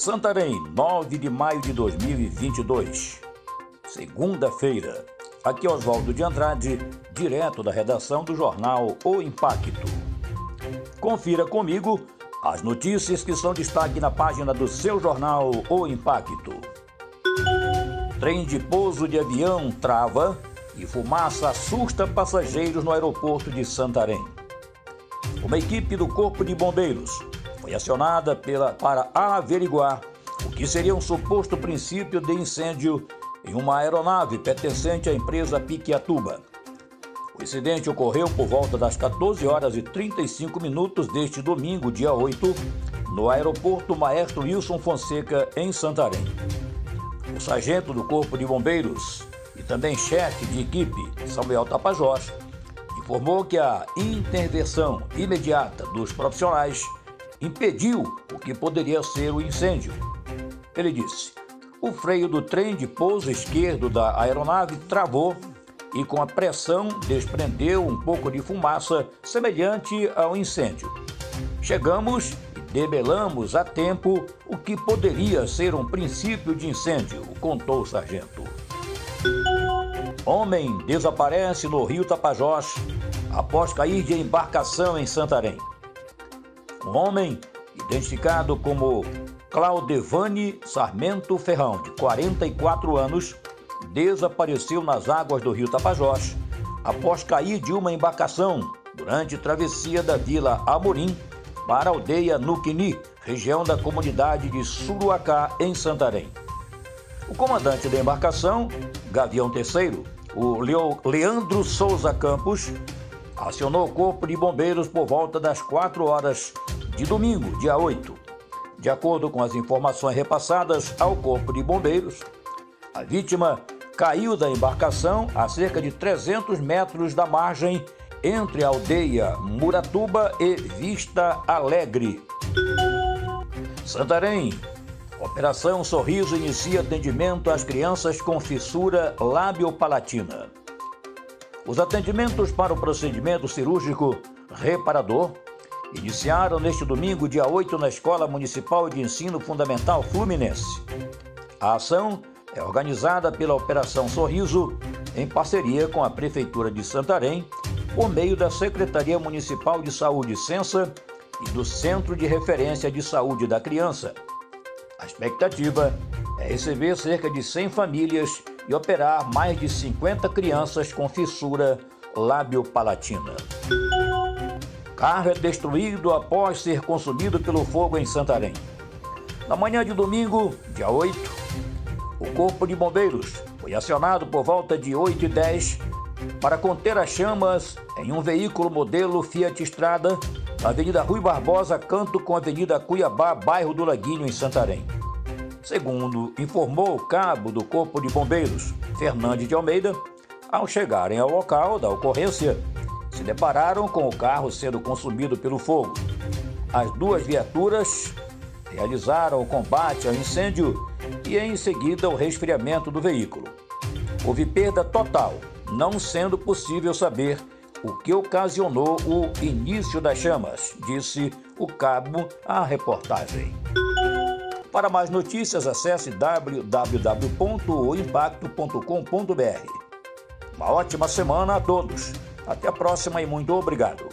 Santarém, 9 de maio de 2022. Segunda-feira. Aqui é Oswaldo de Andrade, direto da redação do jornal O Impacto. Confira comigo as notícias que são destaque na página do seu jornal O Impacto. Trem de pouso de avião trava e fumaça assusta passageiros no aeroporto de Santarém. Uma equipe do Corpo de Bombeiros foi acionada pela, para averiguar o que seria um suposto princípio de incêndio em uma aeronave pertencente à empresa Piquiatuba. O incidente ocorreu por volta das 14 horas e 35 minutos deste domingo, dia 8, no aeroporto Maestro Wilson Fonseca, em Santarém. O sargento do Corpo de Bombeiros e também chefe de equipe, Samuel Tapajós, informou que a intervenção imediata dos profissionais impediu o que poderia ser o incêndio. Ele disse: o freio do trem de pouso esquerdo da aeronave travou e, com a pressão, desprendeu um pouco de fumaça semelhante ao incêndio. Chegamos e debelamos a tempo o que poderia ser um princípio de incêndio, contou o sargento. Homem desaparece no rio Tapajós após cair de embarcação em Santarém. Um homem, identificado como Claudevane Sarmento Ferrão, de 44 anos, desapareceu nas águas do rio Tapajós após cair de uma embarcação durante travessia da Vila Amorim para a aldeia Nuquini, região da comunidade de Suruacá, em Santarém. O comandante da embarcação, Gavião III, o Leandro Souza Campos, acionou o Corpo de Bombeiros por volta das 4 horas de domingo, dia 8. De acordo com as informações repassadas ao Corpo de Bombeiros, a vítima caiu da embarcação a cerca de 300 metros da margem entre a aldeia Muratuba e Vista Alegre. Santarém. Operação Sorriso inicia atendimento às crianças com fissura labiopalatina. Os atendimentos para o procedimento cirúrgico reparador iniciaram neste domingo, dia 8, na Escola Municipal de Ensino Fundamental Fluminense. A ação é organizada pela Operação Sorriso, em parceria com a Prefeitura de Santarém, por meio da Secretaria Municipal de Saúde Censa e do Centro de Referência de Saúde da Criança. A expectativa é receber cerca de 100 famílias e operar mais de 50 crianças com fissura labiopalatina. Carro é destruído após ser consumido pelo fogo em Santarém. Na manhã de domingo, dia 8, o Corpo de Bombeiros foi acionado por volta de 8 e 10 para conter as chamas em um veículo modelo Fiat Estrada na Avenida Rui Barbosa, canto com a Avenida Cuiabá, bairro do Laguinho, em Santarém. Segundo informou o cabo do Corpo de Bombeiros, Fernandes de Almeida, ao chegarem ao local da ocorrência, se depararam com o carro sendo consumido pelo fogo. As duas viaturas realizaram o combate ao incêndio e, em seguida, o resfriamento do veículo. Houve perda total, não sendo possível saber o que ocasionou o início das chamas, disse o cabo à reportagem. Para mais notícias, acesse www.oimpacto.com.br. Uma ótima semana a todos. Até a próxima e muito obrigado.